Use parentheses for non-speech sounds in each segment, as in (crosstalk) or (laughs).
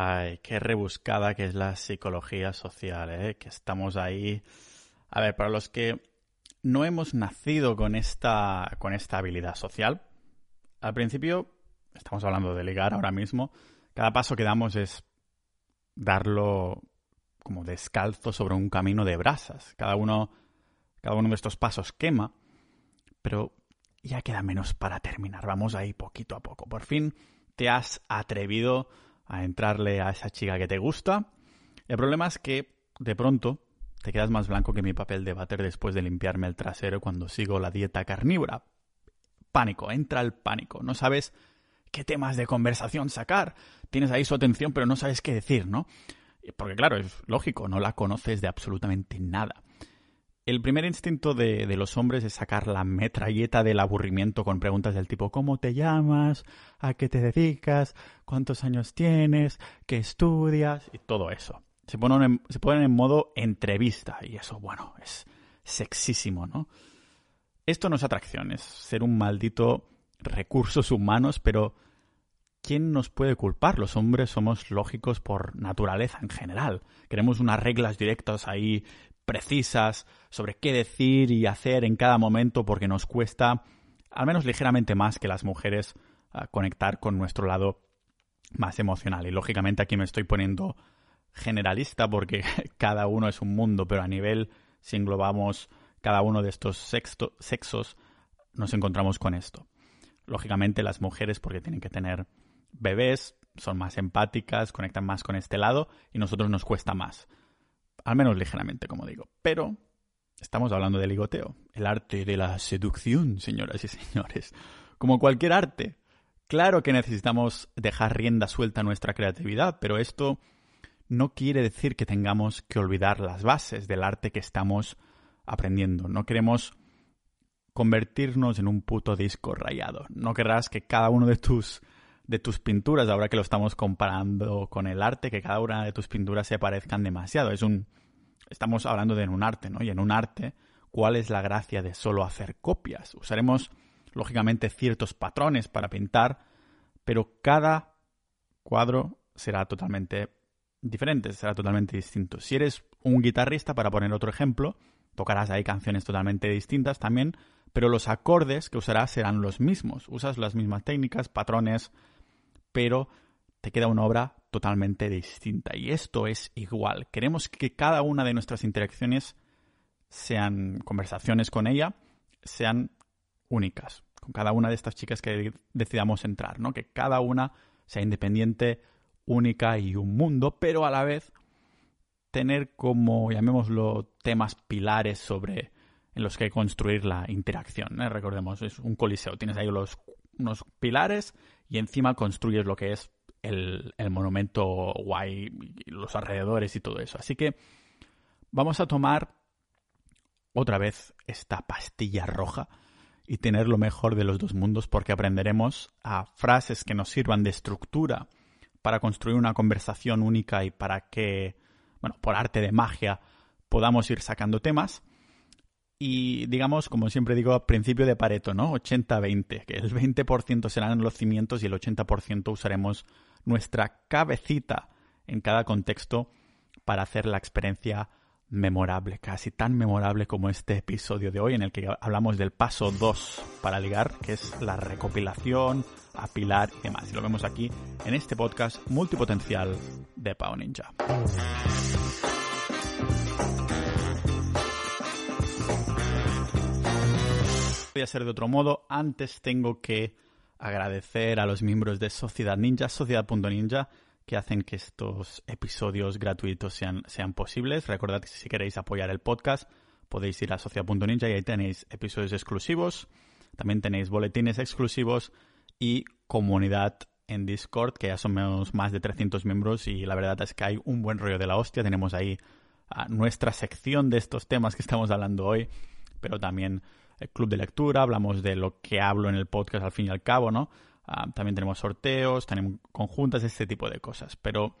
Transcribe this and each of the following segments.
Ay, qué rebuscada que es la psicología social, ¿eh? Que estamos ahí. A ver, para los que no hemos nacido con esta, con esta habilidad social, al principio, estamos hablando de ligar ahora mismo, cada paso que damos es darlo como descalzo sobre un camino de brasas. Cada uno, cada uno de estos pasos quema, pero ya queda menos para terminar. Vamos ahí poquito a poco. Por fin te has atrevido a entrarle a esa chica que te gusta. El problema es que de pronto te quedas más blanco que mi papel de váter después de limpiarme el trasero cuando sigo la dieta carnívora. Pánico, entra el pánico. No sabes qué temas de conversación sacar. Tienes ahí su atención, pero no sabes qué decir, ¿no? Porque claro, es lógico, no la conoces de absolutamente nada. El primer instinto de, los hombres es sacar la metralleta del aburrimiento con preguntas del tipo ¿cómo te llamas? ¿A qué te dedicas? ¿Cuántos años tienes? ¿Qué estudias? Y todo eso. Se ponen en, se ponen en modo entrevista y eso, bueno, es sexísimo, ¿no? Esto no es atracción, es ser un maldito recursos humanos, pero ¿quién nos puede culpar? Los hombres somos lógicos por naturaleza en general. Queremos unas reglas directas ahí precisas sobre qué decir y hacer en cada momento porque nos cuesta al menos ligeramente más que las mujeres conectar con nuestro lado más emocional. Y lógicamente aquí me estoy poniendo generalista porque (laughs) cada uno es un mundo, pero a nivel, si englobamos cada uno de estos sexos, nos encontramos con esto. Lógicamente las mujeres porque tienen que tener bebés, son más empáticas, conectan más con este lado y nosotros nos cuesta más. Al menos ligeramente, como digo. Pero estamos hablando de ligoteo, el arte de la seducción, señoras y señores. Como cualquier arte. Claro que necesitamos dejar rienda suelta a nuestra creatividad, pero esto no quiere decir que tengamos que olvidar las bases del arte que estamos aprendiendo. No queremos convertirnos en un puto disco rayado. No querrás que cada uno de tus de tus pinturas, ahora que lo estamos comparando con el arte, que cada una de tus pinturas se parezcan demasiado. Es un. Estamos hablando de un arte, ¿no? Y en un arte, ¿cuál es la gracia de solo hacer copias? Usaremos, lógicamente, ciertos patrones para pintar, pero cada cuadro será totalmente diferente, será totalmente distinto. Si eres un guitarrista, para poner otro ejemplo, tocarás ahí canciones totalmente distintas también, pero los acordes que usarás serán los mismos. Usas las mismas técnicas, patrones, pero te queda una obra totalmente distinta. Y esto es igual. Queremos que cada una de nuestras interacciones sean conversaciones con ella, sean únicas, con cada una de estas chicas que decidamos entrar, ¿no? Que cada una sea independiente, única y un mundo, pero a la vez tener como, llamémoslo, temas pilares sobre en los que construir la interacción. ¿eh? Recordemos, es un coliseo, tienes ahí los, unos pilares y encima construyes lo que es el, monumento guay, los alrededores y todo eso. Así que vamos a tomar otra vez esta pastilla roja y tener lo mejor de los dos mundos porque aprenderemos a frases que nos sirvan de estructura para construir una conversación única y para que, bueno, por arte de magia podamos ir sacando temas y digamos, como siempre digo, principio de Pareto, ¿no? 80-20, que el 20% serán los cimientos y el 80% usaremos nuestra cabecita en cada contexto para hacer la experiencia memorable, casi tan memorable como este episodio de hoy en el que hablamos del paso 2 para ligar, que es la recopilación, apilar y demás. Y lo vemos aquí en este podcast multipotencial de Pau Ninja. A ser de otro modo. Antes tengo que agradecer a los miembros de Sociedad Ninja, Sociedad.ninja, que hacen que estos episodios gratuitos sean, sean posibles. Recordad que si queréis apoyar el podcast, podéis ir a Sociedad.ninja y ahí tenéis episodios exclusivos. También tenéis boletines exclusivos y comunidad en Discord, que ya somos más de 300 miembros y la verdad es que hay un buen rollo de la hostia. Tenemos ahí nuestra sección de estos temas que estamos hablando hoy, pero también club de lectura, hablamos de lo que hablo en el podcast al fin y al cabo, ¿no? Ah, también tenemos sorteos, tenemos conjuntas, este tipo de cosas. Pero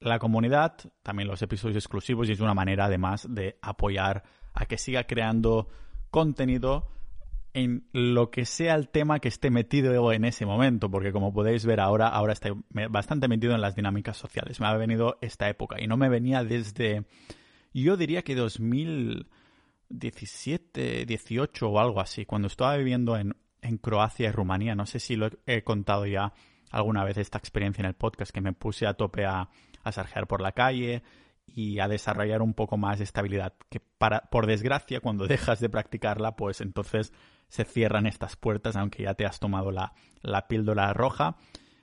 la comunidad, también los episodios exclusivos y es una manera además de apoyar a que siga creando contenido en lo que sea el tema que esté metido en ese momento, porque como podéis ver ahora, ahora estoy bastante metido en las dinámicas sociales. Me ha venido esta época y no me venía desde, yo diría que 2017, 18 o algo así, cuando estaba viviendo en, en Croacia y Rumanía. No sé si lo he contado ya alguna vez esta experiencia en el podcast, que me puse a tope a, a sarjear por la calle y a desarrollar un poco más de estabilidad, que para, por desgracia, cuando (laughs) dejas de practicarla, pues entonces se cierran estas puertas, aunque ya te has tomado la, la píldora roja.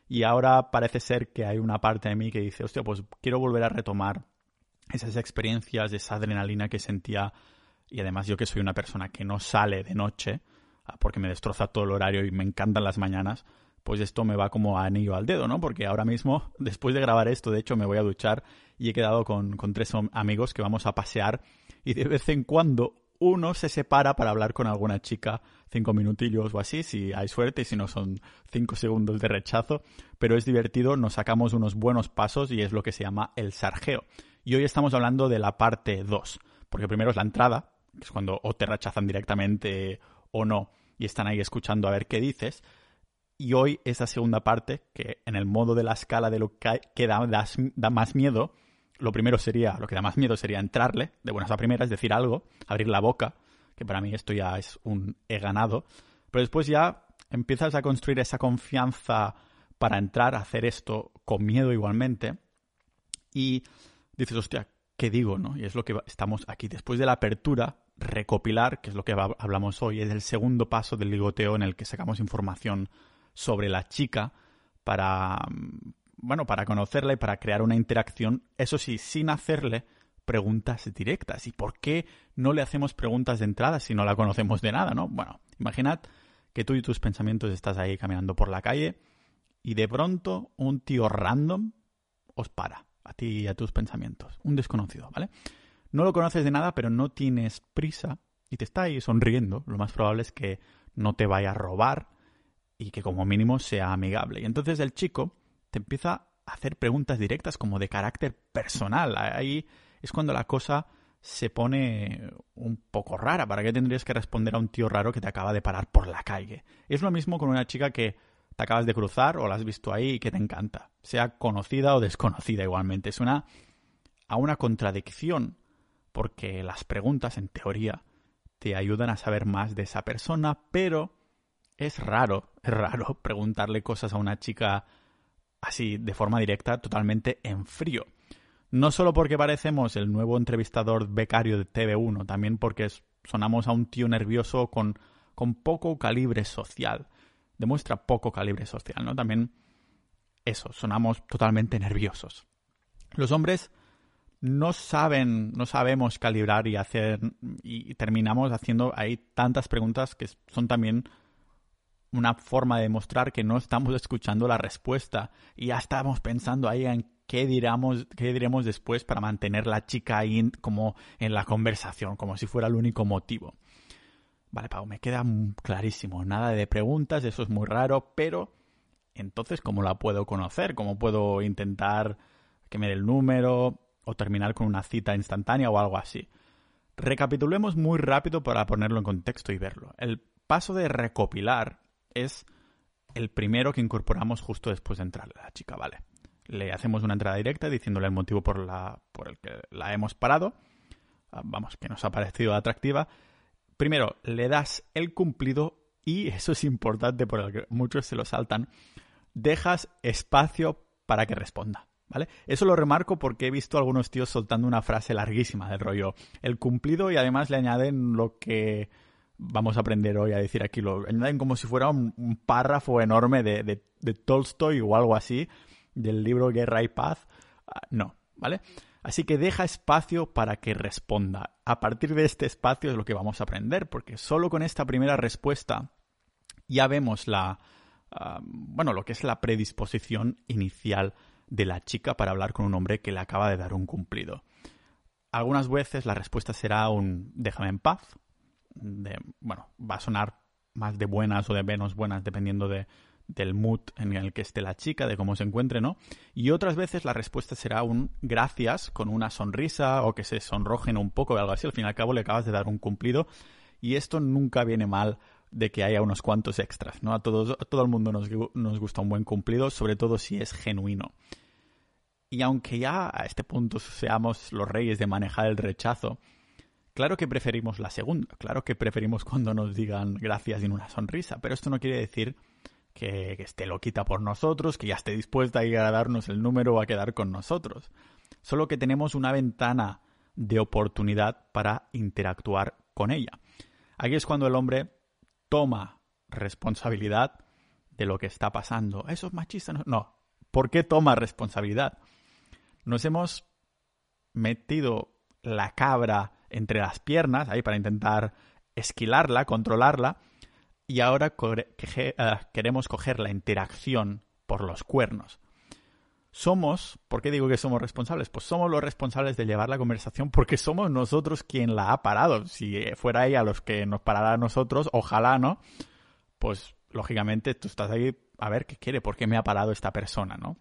Y ahora parece ser que hay una parte de mí que dice, hostia, pues quiero volver a retomar esas experiencias, esa adrenalina que sentía. Y además yo que soy una persona que no sale de noche, ah, porque me destroza todo el horario y me encantan las mañanas, pues esto me va como anillo al dedo, ¿no? Porque ahora mismo, (laughs) después de grabar esto, de hecho me voy a duchar y he quedado con, con tres amigos que vamos a pasear y de vez en cuando uno se separa para hablar con alguna chica cinco minutillos o así, si hay suerte, y si no son cinco segundos de rechazo, pero es divertido, nos sacamos unos buenos pasos y es lo que se llama el sargeo. Y hoy estamos hablando de la parte 2, porque primero es la entrada, que es cuando o te rechazan directamente o no, y están ahí escuchando a ver qué dices, y hoy esa segunda parte, que en el modo de la escala de lo que da, da más miedo, lo primero sería, lo que da más miedo sería entrarle de buenas a primeras, decir algo, abrir la boca, que para mí esto ya es un he ganado, pero después ya empiezas a construir esa confianza para entrar hacer esto con miedo igualmente y dices, hostia, ¿qué digo? ¿no? Y es lo que estamos aquí. Después de la apertura, recopilar, que es lo que hablamos hoy, es el segundo paso del ligoteo en el que sacamos información sobre la chica para, bueno, para conocerla y para crear una interacción, eso sí, sin hacerle preguntas directas. ¿Y por qué no le hacemos preguntas de entrada si no la conocemos de nada, no? Bueno, imaginad que tú y tus pensamientos estás ahí caminando por la calle y de pronto un tío random os para a ti y a tus pensamientos, un desconocido, ¿vale? No lo conoces de nada, pero no tienes prisa y te está ahí sonriendo. Lo más probable es que no te vaya a robar y que como mínimo sea amigable. Y entonces el chico te empieza a hacer preguntas directas como de carácter personal. Ahí es cuando la cosa se pone un poco rara. ¿Para qué tendrías que responder a un tío raro que te acaba de parar por la calle? Es lo mismo con una chica que te acabas de cruzar o la has visto ahí y que te encanta, sea conocida o desconocida igualmente. Es una a una contradicción porque las preguntas en teoría te ayudan a saber más de esa persona, pero es raro, es raro (laughs) preguntarle cosas a una chica así de forma directa, totalmente en frío. No solo porque parecemos el nuevo entrevistador becario de TV1, también porque sonamos a un tío nervioso con, con poco calibre social. Demuestra poco calibre social, ¿no? También eso, sonamos totalmente nerviosos. Los hombres no saben, no sabemos calibrar y hacer, y terminamos haciendo ahí tantas preguntas que son también una forma de demostrar que no estamos (laughs) escuchando la respuesta y ya estamos pensando ahí en qué diremos, qué diremos después para mantener la chica ahí como en la conversación, como si fuera el único motivo. Vale, Pau, me queda clarísimo. Nada de preguntas, eso es muy raro, pero entonces, ¿cómo la puedo conocer? ¿Cómo puedo intentar que me dé el número o terminar con una cita instantánea o algo así? Recapitulemos muy rápido para ponerlo en contexto y verlo. El paso de recopilar es el primero que incorporamos justo después de entrar la chica, ¿vale? Le hacemos una entrada directa diciéndole el motivo por, la, por el que la hemos parado, ah, vamos, que nos ha parecido atractiva. Primero, le das el cumplido y, (laughs) eso es importante por que muchos se lo saltan, dejas espacio para que responda. ¿Vale? Eso lo remarco porque he visto a algunos tíos soltando una frase larguísima del rollo el cumplido y además le añaden lo que vamos a aprender hoy a decir aquí. Lo añaden como si fuera un, párrafo enorme de, de, Tolstoy o algo así, del libro Guerra y Paz. Ah, no, ¿vale? Así que deja espacio para que responda. A partir de este espacio es lo que vamos a aprender, porque solo con esta primera respuesta ya vemos la, ah, bueno, lo que es la predisposición inicial de la chica para hablar con un hombre que le acaba de dar un cumplido. Algunas veces la respuesta será un déjame en paz, bueno, va a sonar más de buenas o de menos buenas dependiendo de, del mood en el que esté la chica, de cómo se encuentre, ¿no? Y otras veces la respuesta será un gracias con una sonrisa o que se sonrojen un poco o algo así. Al fin y al cabo le acabas de dar un cumplido y esto nunca viene mal de que haya unos cuantos extras, ¿no? A, todos, todo el mundo nos, nos gusta un buen cumplido, sobre todo si es genuino. Y aunque ya a este punto seamos los reyes de manejar el rechazo, claro que preferimos la segunda, claro que preferimos cuando nos digan gracias y una sonrisa, pero esto no quiere decir que, que esté loquita por nosotros, que ya esté dispuesta a ir a darnos el número o a quedar con nosotros. Solo que tenemos una ventana de oportunidad para interactuar con ella. Aquí es cuando el hombre toma responsabilidad de lo que está pasando. ¿Eso es machista? No. ¿Por qué toma responsabilidad? Nos hemos metido la cabra entre las piernas ahí para intentar esquilarla, controlarla, y ahora eh, queremos coger la interacción por los cuernos. Somos, ¿por qué digo que somos responsables? Pues somos los responsables de llevar la conversación porque somos nosotros quien la ha parado. Si fuera ella los que nos parara a nosotros, ojalá, ¿no? Pues lógicamente tú estás ahí a ver qué quiere, por qué me ha parado esta persona, ¿no?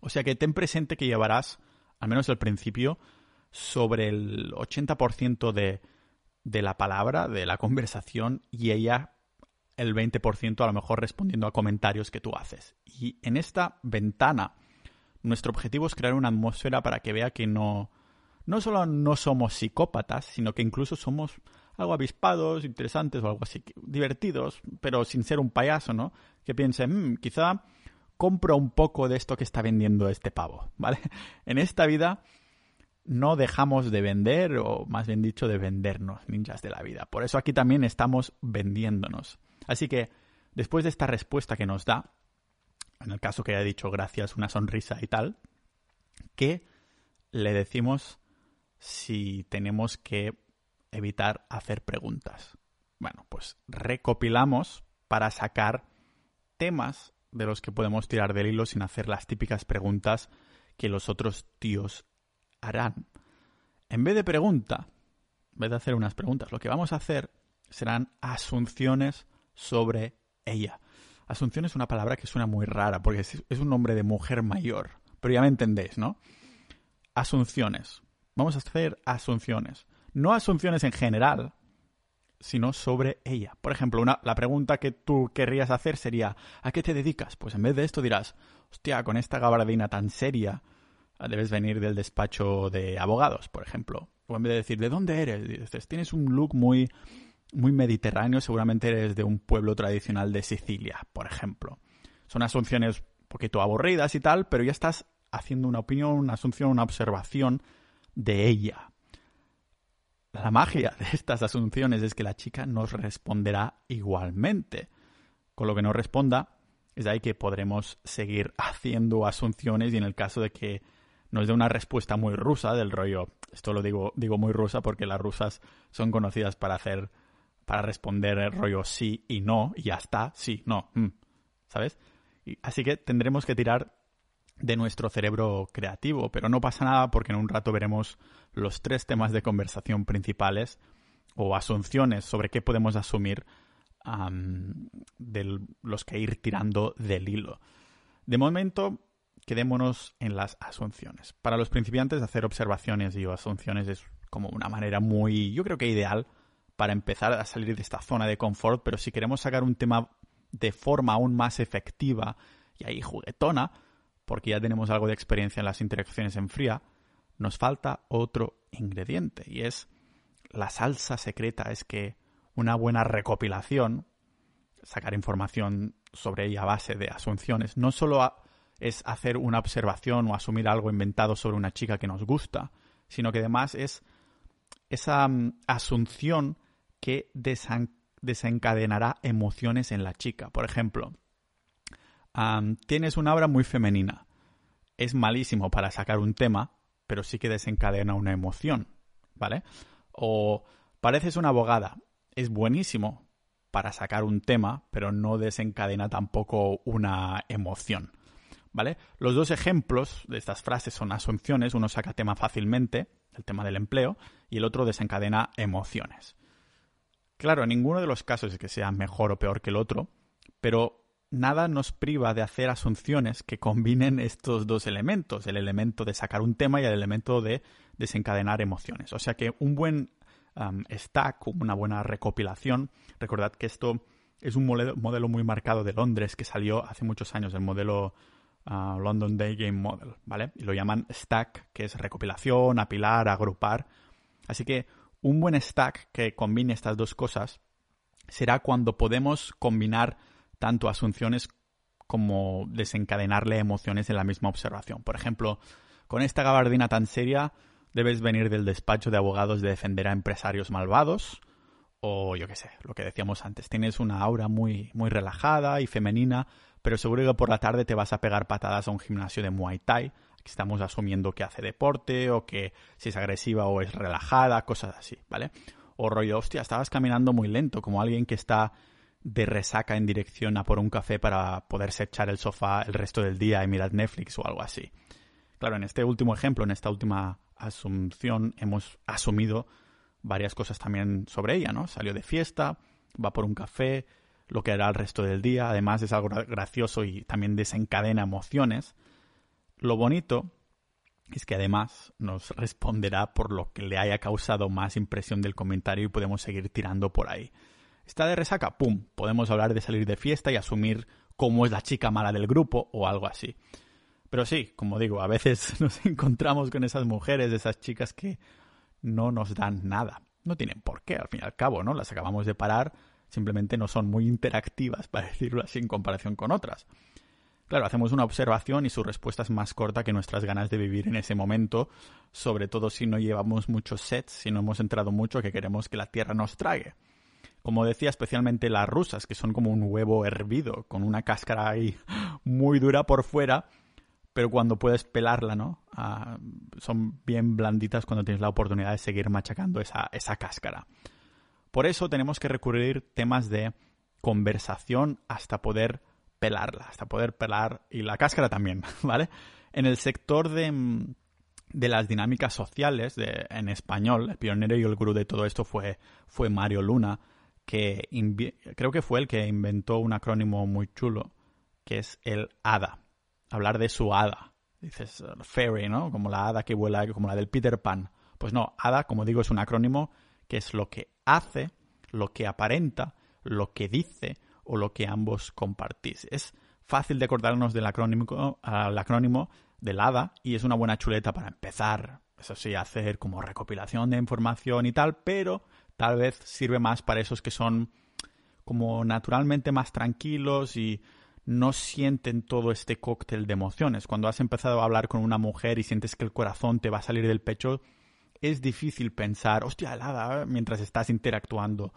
O sea que ten presente que llevarás, al menos al principio, sobre el 80% de, de la palabra, de la conversación, y ella el 20% a lo mejor respondiendo a comentarios que tú haces. Y en esta ventana, nuestro objetivo es crear una atmósfera para que vea que no, no solo no somos psicópatas, sino que incluso somos algo avispados, interesantes o algo así, divertidos, pero sin ser un payaso, ¿no? Que piense, mmm, quizá compro un poco de esto que está vendiendo este pavo, ¿vale? (laughs) En esta vida no dejamos de vender, o más bien dicho, de vendernos, ninjas de la vida. Por eso aquí también estamos vendiéndonos. Así que, después de esta respuesta que nos da, en el caso que haya dicho gracias, una sonrisa y tal, ¿qué le decimos si tenemos que evitar hacer preguntas? Bueno, pues recopilamos para sacar temas de los que podemos tirar del hilo sin hacer las típicas preguntas que los otros tíos harán. En vez de pregunta, en vez de hacer unas preguntas, lo que vamos a hacer serán asunciones sobre ella. Asunción es una palabra que suena muy rara porque es, un nombre de mujer mayor, pero ya me entendéis, ¿no? Asunciones. Vamos a hacer asunciones. No asunciones en general, sino sobre ella. Por ejemplo, una, la pregunta que tú querrías hacer sería ¿a qué te dedicas? Pues en vez de esto dirás, hostia, con esta gabardina tan seria, debes venir del despacho de abogados, por ejemplo. O en vez de decir, ¿de dónde eres? Dices, tienes un look muy, muy mediterráneo, seguramente eres de un pueblo tradicional de Sicilia, por ejemplo. Son asunciones un poquito aburridas y tal, pero ya estás haciendo una opinión, una asunción, una observación de ella. La magia de estas asunciones es que la chica nos responderá igualmente. Con lo que no responda, es ahí que podremos seguir (laughs) haciendo asunciones y en el caso de que nos dé una respuesta muy rusa del rollo, esto lo digo, digo muy rusa porque las rusas son conocidas para hacer, para responder el rollo sí y no, y ya está, sí, no, mm, ¿sabes? así que tendremos que tirar de nuestro cerebro creativo, pero no pasa nada porque en un rato veremos los tres temas de conversación principales o asunciones sobre qué podemos asumir de los que ir tirando del hilo. De momento, quedémonos en las asunciones. Para los principiantes, hacer observaciones y asunciones es como una manera muy, yo creo que ideal para empezar a salir de esta zona de confort, pero si queremos sacar un tema de forma aún más efectiva y ahí juguetona, porque ya tenemos algo de experiencia en las interacciones en fría, nos falta otro ingrediente y es la salsa secreta, es que una buena recopilación, sacar información sobre ella a base de asunciones, no solo es hacer una observación o asumir algo inventado sobre una chica que nos gusta, sino que además es esa mm, asunción que desencadenará emociones en la chica. Por ejemplo, tienes una obra muy femenina. Es malísimo para sacar un tema, pero sí que desencadena una emoción, ¿vale? O pareces una abogada. Es buenísimo para sacar un tema, pero no desencadena tampoco una emoción. ¿Vale? Los dos ejemplos de estas frases son asunciones, uno saca tema fácilmente, el tema del empleo, y el otro desencadena emociones. Claro, ninguno de los casos es que sea mejor o peor que el otro, pero nada nos priva de hacer asunciones que combinen estos dos elementos, el elemento de sacar un tema y el elemento de desencadenar emociones. O sea que un buen Stack, una buena recopilación. Recordad que esto es un modelo, muy marcado de Londres que salió hace muchos años, el modelo ah, London Day Game Model, ¿vale? Y lo llaman Stack, que es recopilación, apilar, agrupar. Así que un buen stack que combine estas dos cosas será cuando podemos combinar tanto asunciones como desencadenarle emociones en la misma observación. Por ejemplo, con esta gabardina tan seria debes venir del despacho de abogados de defender a empresarios malvados o yo qué sé, lo que decíamos antes, tienes una aura muy, muy relajada y femenina, pero seguro que por la tarde te vas a pegar patadas a un gimnasio de Muay Thai. Estamos asumiendo que hace deporte o que si es agresiva o es relajada, cosas así, ¿vale? O rollo, hostia, estabas caminando muy lento, como alguien que está de resaca en dirección a por un café para poderse echar el sofá el resto del día y mirar Netflix o algo así. Claro, en este último ejemplo, en esta última asunción, hemos asumido varias cosas también sobre ella, ¿no? Salió de fiesta, va por un café, lo que hará el resto del día, además es algo gracioso y también desencadena emociones. Lo bonito es que además nos responderá por lo que le haya causado más impresión del comentario y podemos seguir tirando por ahí. Está de resaca, ¡pum! Podemos hablar de salir de fiesta y asumir cómo es la chica mala del grupo o algo así. Pero sí, como digo, a veces (laughs) nos encontramos con esas mujeres, esas chicas que no nos dan nada. No tienen por qué, al fin y al cabo, ¿no? Las acabamos de parar, simplemente no son muy interactivas, (laughs) para decirlo así, en comparación con otras. Claro, hacemos una observación y su respuesta es más corta que nuestras ganas de vivir en ese momento, sobre todo si no llevamos muchos sets, si no hemos entrado mucho que queremos que la Tierra nos trague. Como decía, especialmente las rusas, que son como un huevo hervido, con una cáscara ahí (laughs) muy dura por fuera, pero cuando puedes pelarla, ¿no? Ah, son bien blanditas cuando tienes la oportunidad de seguir machacando esa, esa cáscara. Por eso tenemos que recurrir temas de conversación hasta poder pelarla, hasta poder pelar y la cáscara también, (laughs) ¿vale? En el sector de, de las dinámicas sociales en español, el pionero y el gurú de todo esto fue, fue Mario Luna, que creo que fue el que inventó un acrónimo muy chulo, que es el ADA, hablar de su hada. Dices uh, fairy, ¿no? Como la hada que vuela, como la del Peter Pan. Pues no, hada, como digo, es un acrónimo que es lo que hace, lo que aparenta, lo que dice o lo que ambos compartís. Es fácil de acordarnos del acrónimo, al acrónimo del hada y es una buena chuleta para empezar, eso sí, hacer como recopilación de información y tal, pero tal vez sirve más para esos que son como naturalmente más tranquilos y no sienten todo este cóctel de emociones. Cuando has empezado a hablar con una mujer y sientes que el corazón te va a salir del pecho, es difícil pensar, hostia, helada, mientras estás interactuando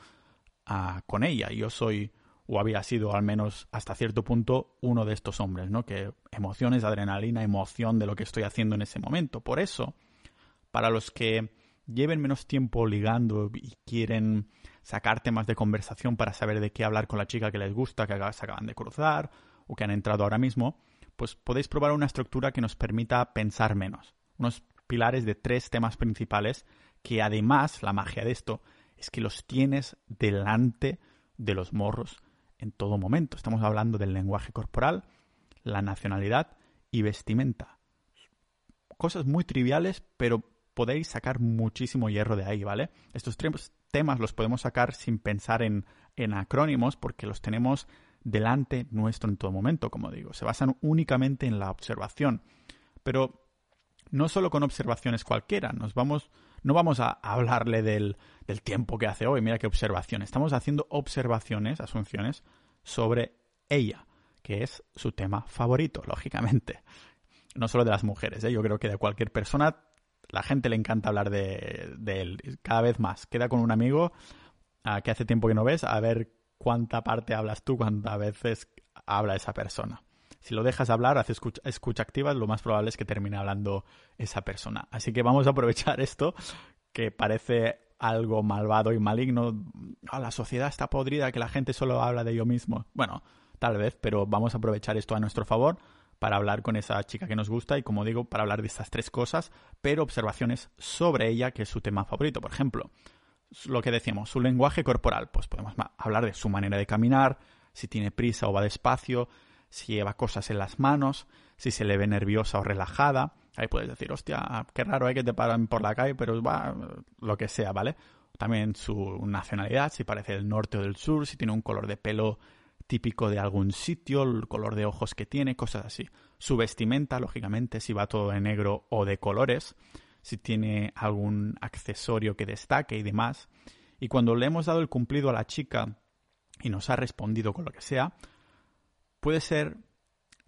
ah, con ella. Yo soy, o había sido al menos hasta cierto punto, uno de estos hombres, ¿no? Que emociones, adrenalina, emoción de lo que estoy haciendo en ese momento. Por eso, para los que lleven menos tiempo ligando y quieren sacar temas de conversación para saber de qué hablar con la chica que les gusta, que se acaban de cruzar o que han entrado ahora mismo, pues podéis probar una estructura que nos permita pensar menos. Unos pilares de tres temas principales que además la magia de esto es que los tienes delante de los morros en todo momento. Estamos hablando del lenguaje corporal, la nacionalidad y vestimenta. Cosas muy triviales, pero podéis sacar muchísimo hierro de ahí, ¿vale? Estos tres temas los podemos sacar sin pensar en, en acrónimos porque los tenemos delante nuestro en todo momento, como digo. Se basan únicamente en la observación. Pero no solo con observaciones cualquiera, nos vamos, no vamos a hablarle del, del tiempo que hace hoy, mira qué observación. Estamos haciendo observaciones, asunciones sobre ella, que es su tema favorito, lógicamente. No solo de las mujeres, ¿eh? yo creo que de cualquier persona la gente le encanta hablar de, él. Cada vez más. Queda con un amigo que hace tiempo que no ves a ver cuánta parte hablas tú, cuántas veces habla esa persona. Si lo dejas hablar, hace escucha, escucha activa, lo más probable es que termine hablando esa persona. Así que vamos a aprovechar esto, que parece algo malvado y maligno. Ah, la sociedad está podrida, que la gente solo habla de ello mismo. Bueno, tal vez, pero vamos a aprovechar esto a nuestro favor para hablar con esa chica que nos gusta y, como digo, para hablar de estas tres cosas, pero observaciones sobre ella, que es su tema favorito. Por ejemplo, lo que decíamos, su lenguaje corporal, pues podemos hablar de su manera de caminar, si tiene prisa o va despacio, si lleva cosas en las manos, si se le ve nerviosa o relajada. Ahí puedes decir, hostia, qué raro hay que te paran por la calle, pero va, lo que sea, ¿vale? también su nacionalidad, si parece del norte o del sur, si tiene un color de pelo típico de algún sitio, el color de ojos que tiene, cosas así. Su vestimenta, lógicamente, si va todo de negro o de colores, si tiene algún accesorio que destaque y demás. Y cuando le hemos dado el cumplido a la chica y nos ha respondido con lo que sea, puede ser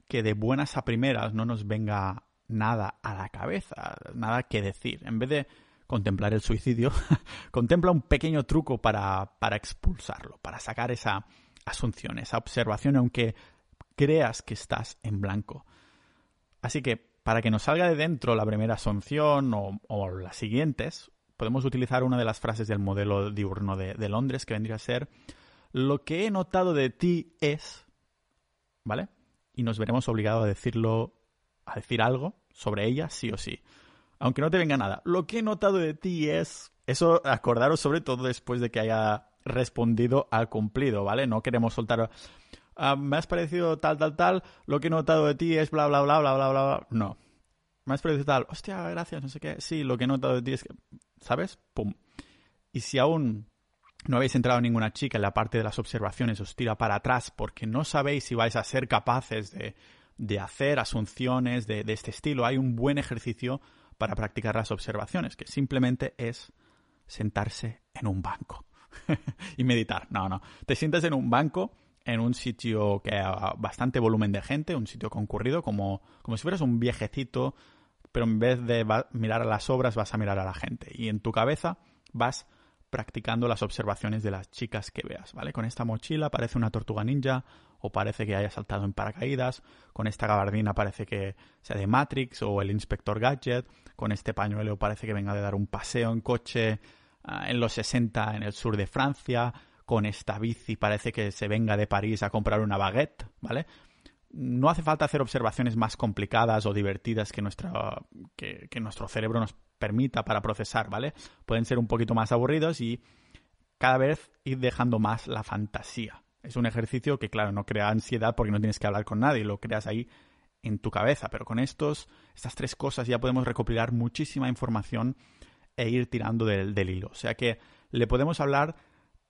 que de buenas a primeras no nos venga nada a la cabeza, nada que decir. En vez de contemplar el suicidio, (laughs) contempla un pequeño truco para, para expulsarlo, para sacar esa asunción, esa observación, aunque creas que estás en blanco. Así que para que nos salga de dentro la primera asunción o, las siguientes, podemos utilizar una de las frases del modelo diurno de, de Londres que vendría a ser lo que he notado de ti es, ¿vale? Y nos veremos obligados a decirlo, a decir algo sobre ella sí o sí. Aunque no te venga nada. Lo que he notado de ti es... Eso acordaros sobre todo después de que haya respondido al cumplido, ¿vale? No queremos soltar... Ah, me has parecido tal, tal, tal, lo que he notado de ti es bla, bla, bla, bla, bla, bla, bla. No. Me has parecido tal, hostia, gracias, no sé qué. Sí, lo que he notado de ti es que, ¿sabes? Pum. Y si aún no habéis entrado ninguna chica en la parte de las observaciones, os tira para atrás porque no sabéis si vais a ser capaces de, de hacer asunciones de, de este estilo, hay un buen ejercicio para practicar las observaciones, que simplemente es sentarse en un banco. (laughs) y meditar. No, no. Te sientas en un banco, en un sitio que ha bastante volumen de gente, un sitio concurrido, como, como si fueras un viejecito, pero en vez de mirar a las obras vas a mirar a la gente. Y en tu cabeza vas practicando las observaciones de las chicas que veas, ¿vale? Con esta mochila parece una tortuga ninja o parece que haya saltado en paracaídas, con esta gabardina parece que sea de Matrix o el inspector Gadget, con este pañuelo parece que venga de dar un paseo en coche Ah, en los 60 en el sur de Francia, con esta bici parece que se venga de París a comprar una baguette, ¿vale? No hace falta hacer observaciones más complicadas o divertidas que, que, que nuestro cerebro nos permita para procesar, ¿vale? Pueden ser un poquito más aburridos y cada vez ir dejando más la fantasía. Es un ejercicio que, claro, no crea ansiedad porque no tienes que hablar con nadie, lo creas ahí en tu cabeza. Pero con estos, estas tres cosas ya podemos recopilar muchísima información e ir tirando del, hilo. O sea que le podemos hablar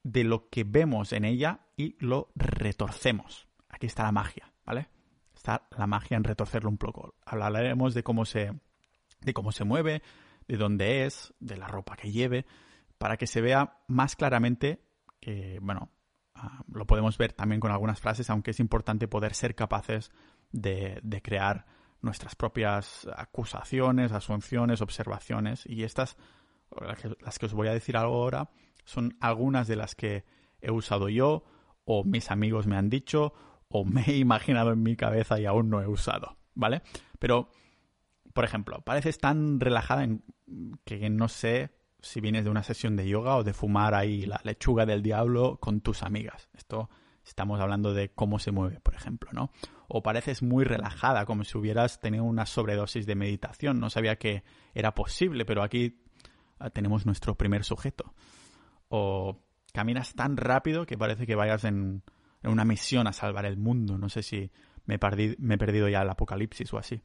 de lo que vemos en ella y lo retorcemos. Aquí está la magia, ¿vale? Está la magia en retorcerlo un poco. Hablaremos de cómo se, de cómo se mueve, de dónde es, de la ropa que lleve, para que se vea más claramente que, bueno, ah, lo podemos ver también con algunas frases, aunque es importante poder ser capaces de, de crear nuestras propias acusaciones, asunciones, observaciones y estas, las que os voy a decir ahora, son algunas de las que he usado yo o mis amigos me han dicho o me he imaginado en mi cabeza y aún no he usado, ¿vale? Pero, por ejemplo, pareces tan relajada en que no sé si vienes de una sesión de yoga o de fumar ahí la lechuga del diablo con tus amigas. Esto estamos hablando de cómo se mueve, por ejemplo, ¿no? o pareces muy relajada, como si hubieras tenido una sobredosis de meditación. No sabía que era posible, pero aquí ah, tenemos nuestro primer sujeto. O caminas tan rápido que parece que vayas en, una misión a salvar el mundo. No sé si me, me he perdido ya el apocalipsis o así.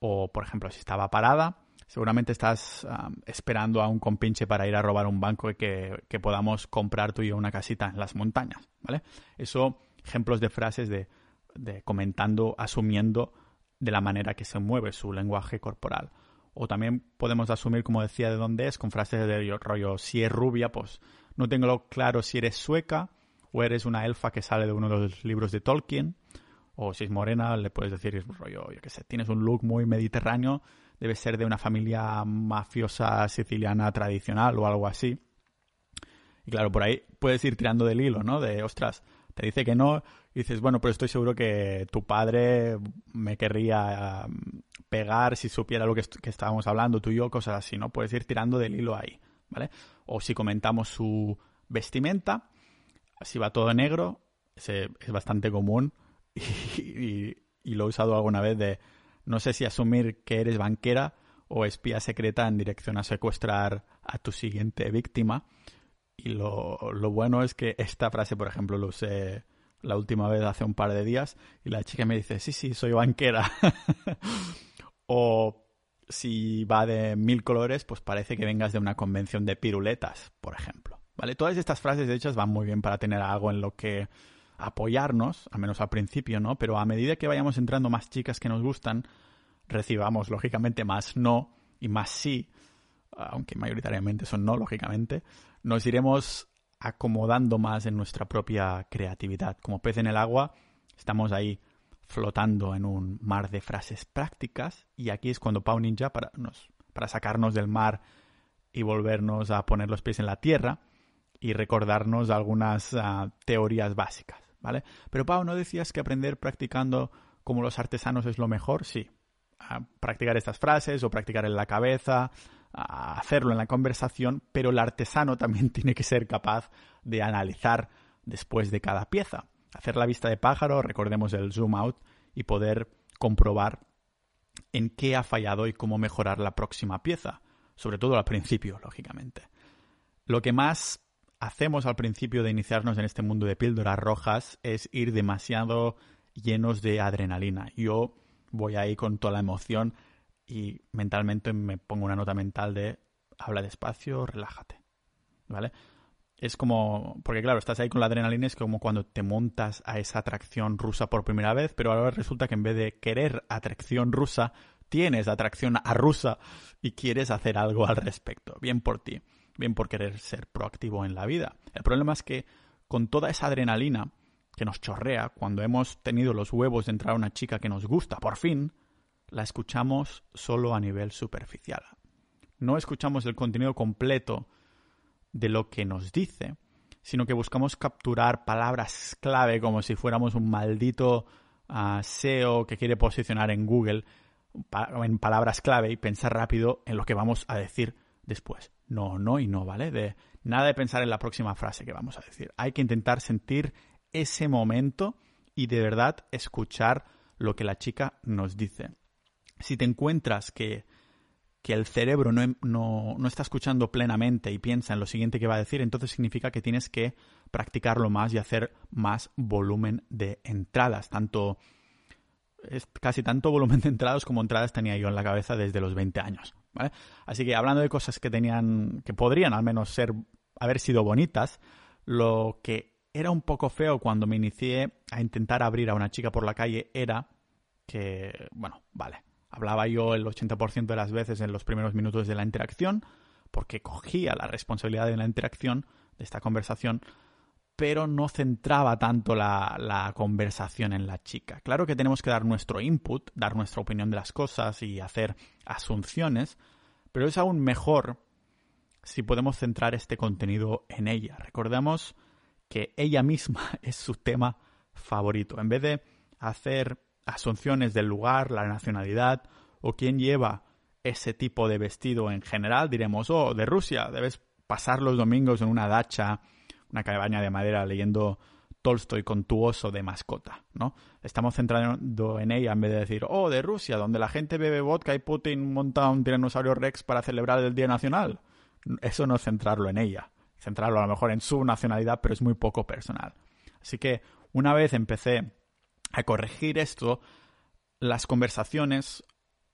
O, por ejemplo, si estaba parada, seguramente estás esperando a un compinche para ir a robar un banco y que, que podamos comprar tú y yo una casita en las montañas, ¿vale? Eso, ejemplos de frases de de comentando, asumiendo de la manera que se mueve su lenguaje corporal. O también podemos asumir, como decía, de dónde es, con frases de rollo, si es rubia, pues no tengo claro si eres sueca o eres una elfa que sale de uno de los libros de Tolkien. O si es morena, le puedes decir, rollo, yo qué sé, tienes un look muy mediterráneo, debe ser de una familia mafiosa siciliana tradicional o algo así. Y claro, por ahí puedes ir tirando del hilo, ¿no? De, ostras, te dice que no, y dices, bueno, pero estoy seguro que tu padre me querría um, pegar si supiera lo que, estábamos hablando tú y yo, cosas así, ¿no? Puedes ir tirando del hilo ahí, ¿vale? O si comentamos su vestimenta, si va todo negro, es bastante común (laughs) y, lo he usado alguna vez de, no sé si asumir que eres banquera o espía secreta en dirección a secuestrar a tu siguiente víctima y lo, bueno es que esta frase, por ejemplo, lo usé la última vez hace un par de días y la chica me dice, sí, sí, soy banquera. (laughs) o si va de mil colores, pues parece que vengas de una convención de piruletas, por ejemplo. ¿Vale? Todas estas frases hechas van muy bien para tener algo en lo que apoyarnos, al menos al principio, ¿no? Pero a medida que vayamos entrando más chicas que nos gustan, recibamos lógicamente más no y más sí, aunque mayoritariamente son no, lógicamente, nos iremos acomodando más en nuestra propia creatividad. Como pez en el agua, estamos ahí flotando en un mar de frases prácticas y aquí es cuando Pau Ninja, para, nos, para sacarnos del mar y volvernos a poner los pies en la tierra y recordarnos algunas ah, teorías básicas, ¿vale? Pero Pau, ¿no decías que aprender practicando como los artesanos es lo mejor? Sí. practicar estas frases o practicar en la cabeza, hacerlo en la conversación, pero el artesano también (laughs) tiene que ser capaz de analizar después de cada pieza. Hacer la vista de pájaro, recordemos el zoom out, y poder comprobar en qué ha fallado y cómo mejorar la próxima pieza, sobre todo al principio, lógicamente. Lo que más hacemos al principio de iniciarnos en este mundo de píldoras rojas es ir demasiado llenos de adrenalina. Yo voy ahí con toda la emoción y mentalmente me pongo una nota mental de habla despacio, relájate. ¿Vale? Es como, porque claro, estás ahí con la adrenalina, es como cuando te montas a esa atracción rusa por primera vez, pero ahora resulta que en vez de querer atracción rusa, tienes atracción a rusa y quieres hacer algo al respecto. Bien por ti, bien por querer ser proactivo en la vida. El problema es que con toda esa adrenalina que nos chorrea cuando hemos tenido los huevos de entrar a una chica que nos gusta, por fin, la escuchamos solo a nivel superficial. No escuchamos el contenido completo de lo que nos dice, sino que buscamos capturar palabras clave como si fuéramos un maldito ah, SEO que quiere posicionar en Google en palabras clave y pensar rápido en lo que vamos a decir después. No, no y no, ¿vale? De nada de pensar en la próxima frase que vamos a decir. Hay que intentar sentir ese momento y de verdad escuchar lo que la chica nos dice si te encuentras que, el cerebro no, no, no, está escuchando plenamente y piensa en lo siguiente que va a decir, entonces significa que tienes que practicarlo más y hacer más volumen de entradas. Tanto, es casi tanto volumen de entradas como entradas tenía yo en la cabeza desde los 20 años. Así que hablando de cosas que tenían, que podrían al menos ser, haber sido bonitas, lo que era un poco feo cuando me inicié a intentar abrir a una chica por la calle era que, bueno, vale, Hablaba yo el 80% de las veces en los primeros minutos de la interacción, porque cogía la responsabilidad de la interacción, de esta conversación, pero no centraba tanto la, conversación en la chica. Claro que tenemos que dar nuestro input, dar nuestra opinión de las cosas y hacer asunciones, pero es aún mejor si podemos centrar este contenido en ella. Recordemos que ella misma (laughs) es su tema favorito. En vez de hacer asunciones del lugar, la nacionalidad o quién lleva ese tipo de vestido en general, diremos, oh, de Rusia, debes pasar los domingos en una dacha, una cabaña de madera leyendo Tolstoy con tu oso de mascota, ¿no? Estamos centrando en ella en vez de decir, oh, de Rusia, donde la gente bebe vodka y Putin monta un tiranosaurio rex para celebrar el Día Nacional. Eso no es centrarlo en ella. Centrarlo a lo mejor en su nacionalidad, pero es muy poco personal. Así que una vez empecé a corregir esto, las conversaciones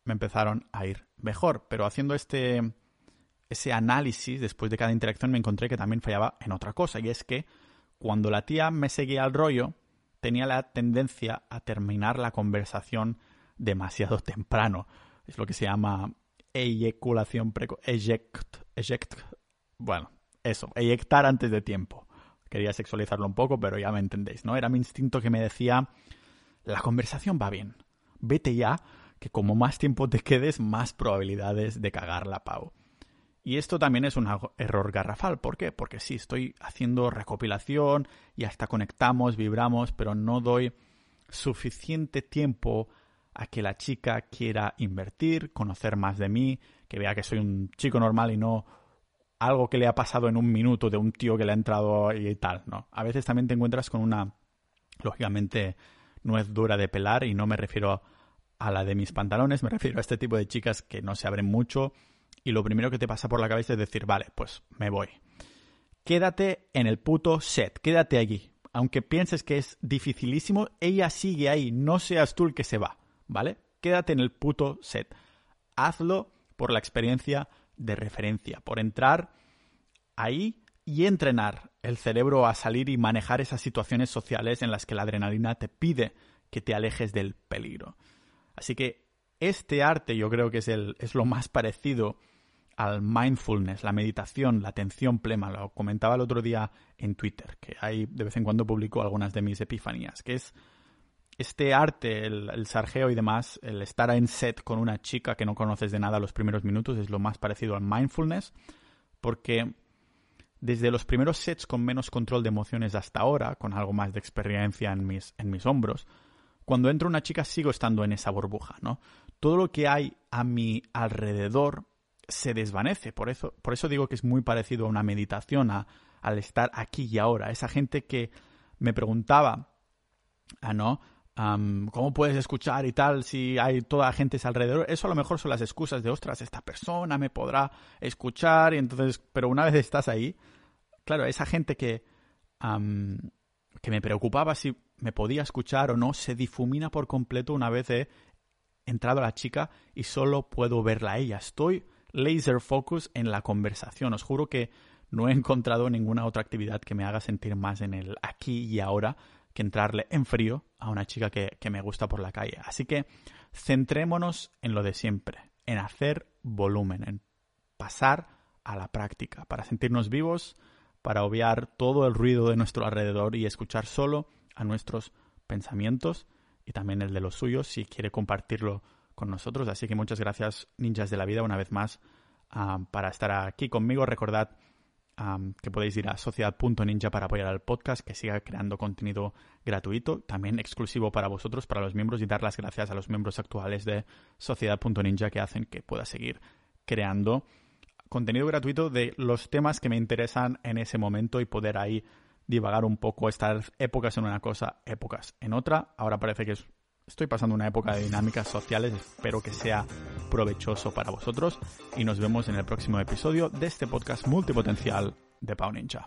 me empezaron a ir mejor. Pero haciendo este ese análisis después de cada interacción me encontré que también fallaba en otra cosa. Y es que cuando la tía me seguía al rollo, tenía la tendencia a terminar la conversación demasiado temprano. Es lo que se llama eyaculación precoz. Eject, eject. Bueno, eso, eyectar antes de tiempo. Quería sexualizarlo un poco, pero ya me entendéis, ¿no? Era mi instinto que me decía la conversación va bien. Vete ya, que como más tiempo te quedes, más probabilidades de cagar la pavo. Y esto también es un error garrafal. ¿Por qué? Porque sí, estoy haciendo recopilación y hasta conectamos, vibramos, pero no doy suficiente tiempo a que la chica quiera invertir, conocer más de mí, que vea que soy un chico normal y no algo que le ha pasado en un minuto de un tío que le ha entrado y tal, ¿no? A veces también te encuentras con una, lógicamente, no es dura de pelar y no me refiero a la de mis pantalones, me refiero a este tipo de chicas que no se abren mucho y lo primero que te pasa por la cabeza es decir, vale, pues me voy. Quédate en el puto set, quédate allí. Aunque pienses que es dificilísimo, ella sigue ahí, no seas tú el que se va, ¿vale? Quédate en el puto set. hazlo por la experiencia de referencia, por entrar ahí y entrenar el cerebro a salir y manejar esas situaciones sociales en las que la adrenalina te pide que te alejes del peligro. Así que este arte yo creo que es, el, es lo más parecido al mindfulness, la meditación, la atención plena. Lo comentaba el otro día en Twitter, que ahí de vez en cuando publico algunas de mis epifanías, que es este arte, el, el, sargeo y demás, el estar en set con una chica que no conoces de nada los primeros minutos es lo más parecido al mindfulness, porque desde los primeros sets con menos control de emociones hasta ahora, con algo más de experiencia en mis, en mis hombros, cuando entra una chica sigo estando en esa burbuja, ¿no? Todo lo que hay a mi alrededor se desvanece. Por eso, por eso digo que es muy parecido a una meditación, a, al estar aquí y ahora. Esa gente que me preguntaba, ah, ¿no? ¿Cómo puedes escuchar y tal si hay toda gente alrededor? Eso a lo mejor son las excusas de, ostras, esta persona me podrá escuchar y entonces, pero una (laughs) vez estás ahí, claro, esa gente que, que me preocupaba si me podía escuchar o no, se difumina por completo una vez he entrado a la chica y solo puedo verla a ella. Estoy laser focus en la conversación. Os juro que no he encontrado ninguna otra actividad que me haga sentir más en el aquí y ahora que entrarle en frío a una chica que, me gusta por la calle. Así que centrémonos en lo de siempre, en hacer volumen, en pasar a la práctica, para sentirnos vivos, para obviar todo el ruido de nuestro alrededor y escuchar solo a nuestros pensamientos y también el de los suyos si quiere compartirlo con nosotros. Así que muchas gracias, ninjas de la vida, una vez más, ah, para estar aquí conmigo. Recordad que podéis ir a sociedad.ninja para apoyar al podcast, que siga creando contenido gratuito, también exclusivo para vosotros, para los miembros, y dar las gracias a los miembros actuales de sociedad.ninja que hacen que pueda seguir creando contenido gratuito de los temas que me interesan en ese momento y poder ahí divagar un poco, estar épocas en una cosa, épocas en otra. Ahora parece que es Estoy pasando una época de dinámicas sociales, espero que sea provechoso para vosotros y nos vemos en el próximo episodio de este podcast multipotencial de Pau Ninja.